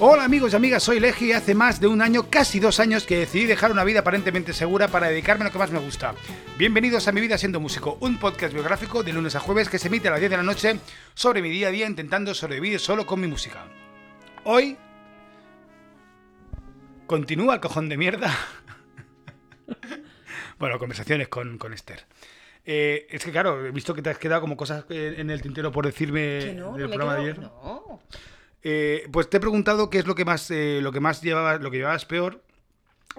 Hola amigos y amigas, soy Legi y hace más de un año, casi dos años, que decidí dejar una vida aparentemente segura para dedicarme a lo que más me gusta. Bienvenidos a Mi Vida Siendo Músico, un podcast biográfico de lunes a jueves que se emite a las 10 de la noche sobre mi día a día intentando sobrevivir solo con mi música. Hoy continúa el cojón de mierda. bueno, conversaciones con, con Esther. Eh, es que claro, he visto que te has quedado como cosas en el tintero por decirme no, del programa de ayer. No. Eh, pues te he preguntado qué es lo que más, eh, lo que más llevabas, lo que llevabas peor.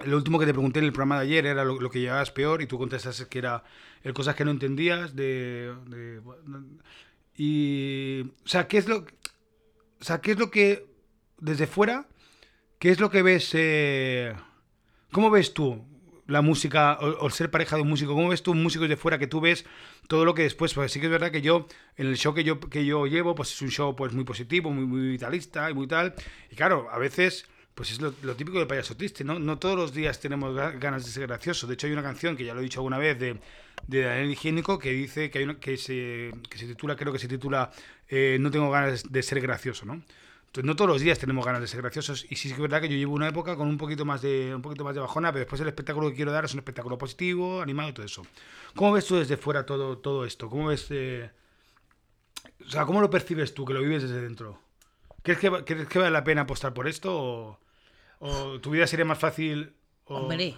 Lo último que te pregunté en el programa de ayer era lo, que llevabas peor y tú contestaste que era el cosas que no entendías de, de- y o sea qué es lo o sea qué es lo que desde fuera qué es lo que ves eh, cómo ves tú la música o, o ser pareja de un músico cómo ves tú un músico desde fuera que tú ves todo lo que después pues sí que es verdad que yo en el show que yo que yo llevo pues es un show pues muy positivo muy, muy vitalista y muy tal y claro a veces pues es lo, típico del payaso triste, ¿no? No todos los días tenemos ga- ganas de ser graciosos. De hecho, hay una canción que ya lo he dicho alguna vez de, de Daniel Higiénico que dice que, hay una, que, se, que se titula, creo que se titula eh, No tengo ganas de ser gracioso, ¿no? Entonces, no todos los días tenemos ganas de ser graciosos y sí es verdad que yo llevo una época con un poquito más de un poquito más de bajona, pero después el espectáculo que quiero dar es un espectáculo positivo, animado y todo eso. ¿Cómo ves tú desde fuera todo, todo esto? ¿Cómo ves eh, o sea, ¿cómo lo percibes tú que lo vives desde dentro? ¿Crees que, crees que vale la pena apostar por esto o, tu vida sería más fácil? Hombre,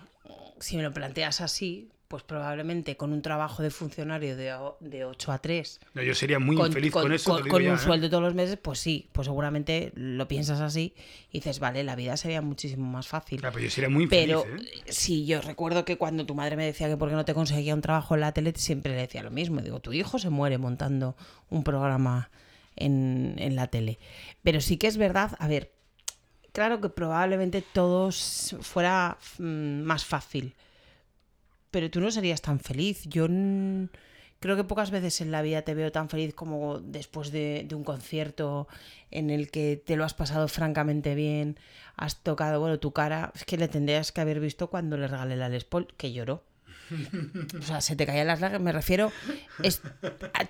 si me lo planteas así, pues probablemente con un trabajo de funcionario de, de 8 a 3, No, yo sería muy infeliz con, eso. con- con ya, un ¿eh? sueldo todos los meses, pues sí, pues seguramente lo piensas así y dices, vale, la vida sería muchísimo más fácil. Claro, pero yo sería muy infeliz. Pero ¿eh? sí, yo recuerdo que cuando tu madre me decía que por qué no te conseguía un trabajo en la tele, siempre le decía lo mismo. Digo, tu hijo se muere montando un programa en, en la tele. Pero sí que es verdad, a ver, claro que probablemente todo s- fuera mm, más fácil. Pero tú no serías tan feliz. Yo creo que pocas veces en la vida te veo tan feliz como después de, de un concierto en el que te lo has pasado francamente bien, has tocado, bueno, tu cara, es que le tendrías que haber visto cuando le regalé la Les Paul, que lloró. O sea, se te caían las lágrimas, me refiero, es,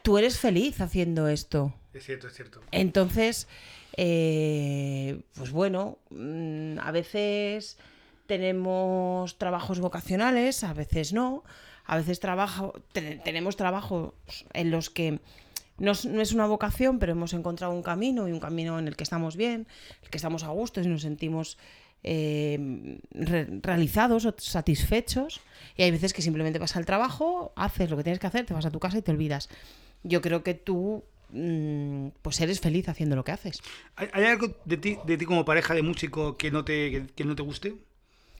tú eres feliz haciendo esto. Es cierto, es cierto. Entonces, eh, pues bueno, mm, a veces tenemos trabajos vocacionales, a veces no. A veces trabajo, te- tenemos trabajos en los que no es, una vocación, pero hemos encontrado un camino y un camino en el que estamos bien, el que estamos a gusto y nos sentimos eh, re- realizados o satisfechos. Y hay veces que simplemente vas al trabajo, haces lo que tienes que hacer, te vas a tu casa y te olvidas. Yo creo que tú mm, pues eres feliz haciendo lo que haces. ¿Hay, algo de ti, de ti como pareja de músico que no te, que no te guste?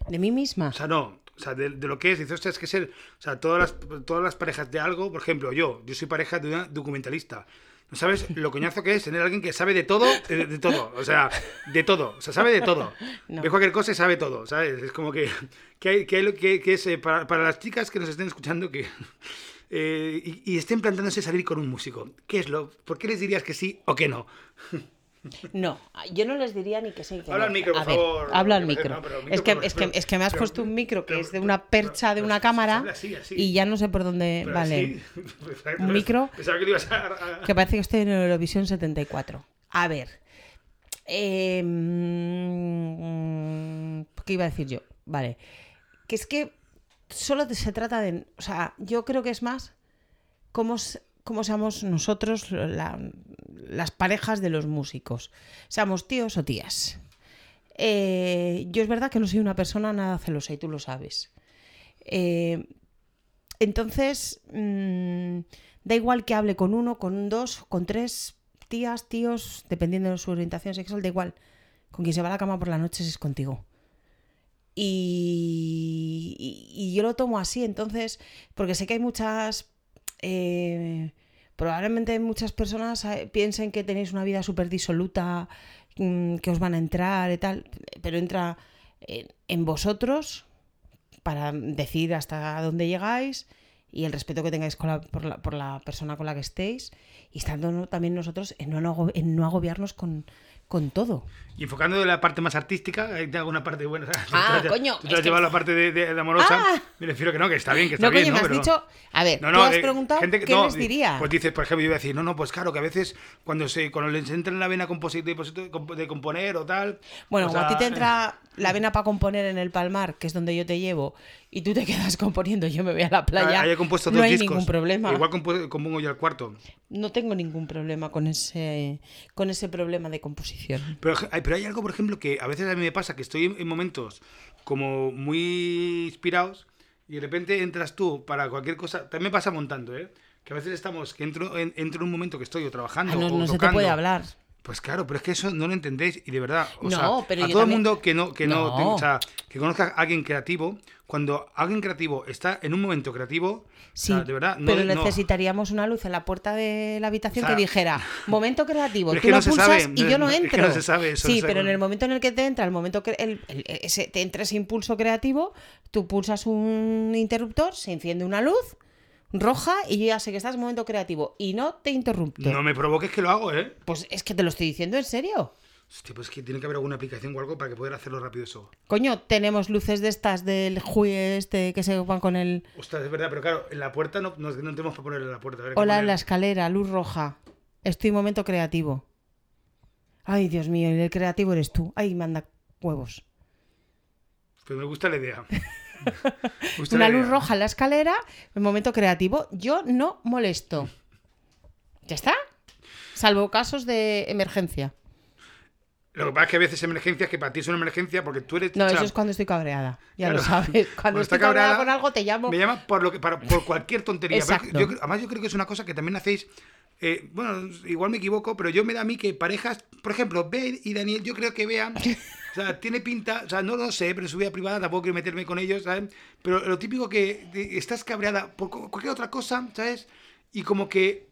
De mí misma. O sea, no. O sea, de, de lo que es, dices, hostia, es que ser. O sea, todas las, todas las parejas de algo, por ejemplo, yo, yo soy pareja de una documentalista. ¿No sabes lo coñazo que es tener a alguien que sabe de todo, de, de todo? O sea, de todo. O sea, sabe de todo. No. Ve cualquier cosa y sabe todo, ¿sabes? Es como que, que, hay, que, hay lo que, que es eh, para, para las chicas que nos estén escuchando que. eh, y, y estén plantándose salir con un músico. ¿Qué es lo? ¿Por qué les dirías que sí o que no? No, yo no les diría ni que sí. Que Habla no. al micro, por A ver, favor. Habla al micro. no, es, que, es, que, es que me has pero- puesto un micro que pero- es de una percha de pero una cámara habla así, así. y ya no sé por dónde. Pero vale. así- Un micro Pensaba que te ibas a- a- Que parece que estoy en Eurovisión 74. A ver. eh, mm, ¿Qué iba a decir yo? Vale. Que es que solo se trata de. O sea, yo creo que es más cómo, cómo seamos nosotros, la- las parejas de los músicos. Seamos tíos o tías. Eh, yo es verdad que no soy una persona nada celosa y tú lo sabes. Eh, entonces, mm, da igual que hable con uno, con dos, con tres tías, tíos, dependiendo de su orientación sexual, da igual. Con quien se va a la cama por la noche es contigo. Y yo lo tomo así, entonces, porque sé que hay muchas... eh, probablemente muchas personas eh, piensen que tenéis una vida súper disoluta, mm, que os van a entrar y tal, pero entra en- vosotros para decir hasta dónde llegáis y el respeto que tengáis por, la, por la persona con la que estéis y estando también nosotros en no, en no agobiarnos con, con todo. Y enfocando de la parte más artística, hay alguna parte buena. Ah, Tú coño, Tú te has que- llevado la parte de, de- de amorosa. Ah. Me refiero que no, que está bien, que está No, bien. coño, ¿no? me has Pero- dicho. A ver, No, tú no, has eh, preguntado gente que- qué no, les eh, diría. Pues dices, por ejemplo, yo iba a decir, no, no, pues claro, que a veces cuando se cuando les entra en la vena composi- de, compo- de componer o tal. Bueno, o como a ti sea, te entra la vena para componer en el Palmar, que es donde yo te llevo, y tú te quedas componiendo, yo me voy a la playa. Haya compuesto no dos hay discos. ningún problema. Igual compongo yo el cuarto. No tengo ningún problema con ese, con ese problema de composición. Pero, hay- pero hay algo, por ejemplo, que a veces a mí me pasa que estoy en, en momentos como muy inspirados y de repente entras tú para cualquier cosa. También me pasa montando, ¿eh? Que a veces estamos, que entro en, entro en un momento que estoy o trabajando Ah, no, o no se te puede hablar. Pues claro, pero es que eso no lo entendéis y de verdad, o No, sea, a todo el mundo que no, que no, No. tenga- o sea, que conozca a alguien creativo, cuando alguien creativo está en un momento creativo, Sí, o sea, de verdad, no, pero necesitaríamos una luz en la puerta de la habitación O sea, que dijera momento creativo, tú lo pulsas sabe, y yo no no- es que entro. no se sabe eso, sí, pero en el momento en el que te entra el momento que el, el- ese- te entra ese impulso creativo, tú pulsas un interruptor, se enciende una luz roja y yo ya sé que estás en momento creativo y no te interrumpo. no me provoques que lo hago, ¿eh? Pues es que te lo estoy diciendo en serio. Hostia, pues es que tiene que haber alguna aplicación o algo para que poder hacerlo rápido eso. Coño, tenemos luces de estas del juez este que se van con el... Ostras, es verdad, pero claro, en la puerta no, no, no tenemos para ponerle en la puerta. Hola en la escalera, luz roja. Estoy en momento creativo. Ay, Dios mío, el creativo eres tú. Ay, manda huevos. Pues me gusta la idea. Una luz roja en la escalera, en momento creativo. Yo no molesto. ¿Ya está? Salvo casos de emergencia. Lo que pasa es que a veces emergencias que para ti es una emergencia porque tú eres. No, eso es cuando estoy cabreada. Ya claro, lo sabes. Cuando cuando estoy cabreada cabreada, con algo te llamo. Me llama por, lo que, para- por cualquier tontería. Exacto. yo además, yo creo que es una cosa que también hacéis. Eh, bueno, igual me equivoco, pero yo me da a mí que parejas, por ejemplo, Ben y Daniel, yo creo que vean. O sea, tiene pinta, o sea, no lo sé, pero en su vida privada tampoco quiero meterme con ellos, ¿sabes? Pero lo típico que de- estás cabreada por cu- cualquier otra cosa, ¿sabes? Y como que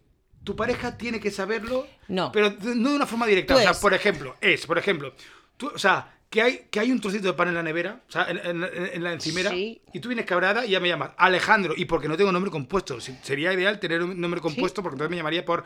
tu pareja tiene que saberlo, No. pero no de una forma directa. Tú o sea, es- por ejemplo, es, por ejemplo, tú, o sea, que hay, que hay un trocito de pan en la nevera, o sea, en, en- en- en la encimera, Sí. y tú vienes cabreada y ya me llamas Alejandro, y porque no tengo nombre compuesto. Sería ideal tener un nombre compuesto, porque entonces me llamaría por.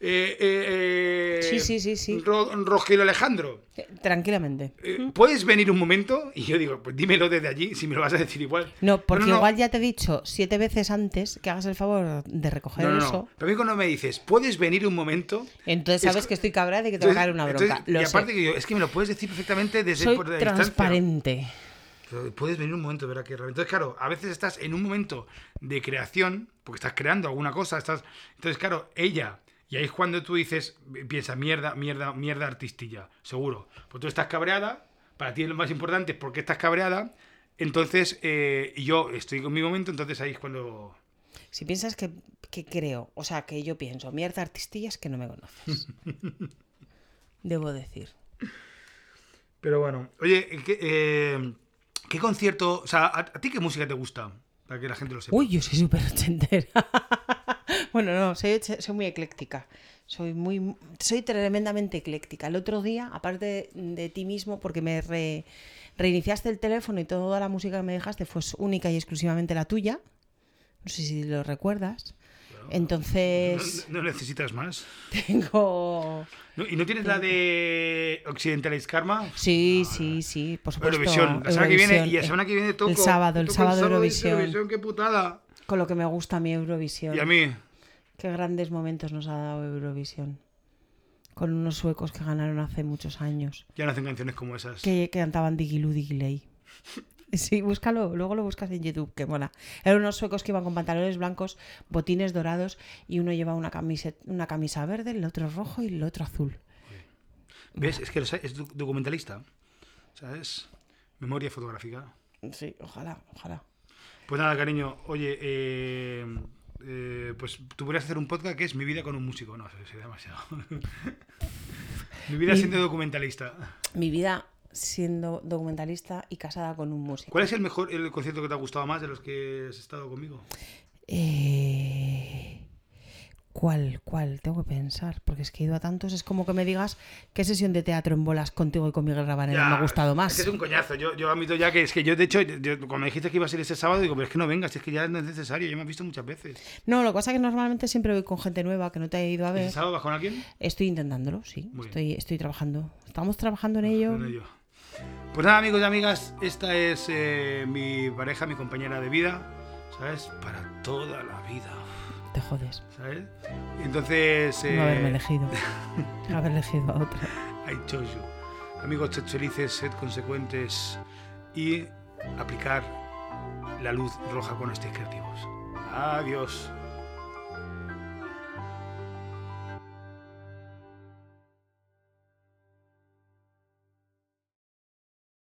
Eh, eh, Sí, sí, sí, sí. Ro- Rogelio Alejandro. Eh, Tranquilamente. Eh, ¿Puedes venir un momento? Y yo digo, pues dímelo desde allí, si me lo vas a decir igual. No, porque no, no. igual ya te he dicho siete veces antes que hagas el favor de recoger eso. Pero a mí cuando me dices, ¿puedes venir un momento? Entonces Es sabes que- que estoy cabreada y que te va a caer una bronca. entonces- Lo y sé. aparte que yo, es que me lo puedes decir perfectamente desde Soy por la distancia. transparente. Pero puedes venir un momento, ¿verdad? Que realmente- Entonces, claro, a veces estás en un momento de creación, porque estás creando alguna cosa, estás... Entonces, claro, ella, y ahí es cuando tú dices, piensa, mierda, mierda, mierda artistilla, seguro. Pues tú estás cabreada, para ti lo más importante es por qué estás cabreada, entonces, eh, yo estoy con mi momento, entonces ahí es cuando... Si piensas que, que creo, o sea, que yo pienso, mierda artistilla es que no me conoces. Debo decir. Pero bueno, oye, ¿qué, eh, ¿qué concierto, o sea, ¿a, a ti qué música te gusta? Para que la gente lo sepa. Uy, yo soy súper ochentera. Bueno, no, soy, soy muy ecléctica. Soy muy soy tremendamente ecléctica. El otro día, aparte de, de ti mismo, porque me re- reiniciaste el teléfono y toda la música que me dejaste fue única y exclusivamente la tuya. No sé si lo recuerdas. Entonces No, no necesitas más. tengo... No, ¿Y no tienes la de Occidentalize Karma? Sí, sí, sí, por supuesto. Eurovisión. La semana que viene, y la Eurovisión, semana que viene toco. El sábado, el toco sábado dice Eurovisión. qué putada. Con lo que me gusta a mí Eurovisión. Y a mí, Qué grandes momentos nos ha dado Eurovisión. Con unos suecos que ganaron hace muchos años. ya no hacen canciones como esas. Que, que cantaban Digilu Digiley. Sí, búscalo, luego lo buscas en YouTube, que mola. Eran unos suecos que iban con pantalones blancos, botines dorados y uno llevaba una, camiseta, una camisa verde, el otro rojo y el otro azul. ¿Ves? Es que es doc- documentalista. ¿Sabes? Memoria fotográfica. Sí, ojalá, ojalá. Pues nada, cariño. Oye, eh, eh, pues tú podrías hacer un podcast que es Mi vida con un músico. No, sería demasiado. Mi vida Mi- siendo documentalista. Mi vida siendo documentalista y casada con un músico. ¿Cuál es el mejor el concierto que te ha gustado más de los que has estado conmigo? Eh, ¿Cuál? ¿Cuál? Tengo que pensar, porque es que he ido a tantos. Es como que me digas qué sesión de teatro en bolas contigo y con Miguel Rabanera Ya, me ha gustado más. Es que es un coñazo. Yo, yo admito ya que es que yo, de hecho, yo- cuando me dijiste que iba a ser ese sábado, digo, pero es que no vengas, es que ya no es necesario. Yo me he visto muchas veces. No, lo que pasa es que normalmente siempre voy con gente nueva que no te he ido a ¿Ese ver. sábado vas con alguien? Estoy intentándolo, sí. Muy Estoy, estoy trabajando. Estamos trabajando en ello. Bueno, yo. Pues nada, amigos y amigas, esta es eh, mi pareja, mi compañera de vida, ¿sabes? Para toda la vida, Te jodes. ¿sabes? Entonces, eh, No haberme elegido. haber elegido a otra. I chose you. Amigos, sed felices, sed consecuentes y aplicar la luz roja cuando estéis creativos. Adiós.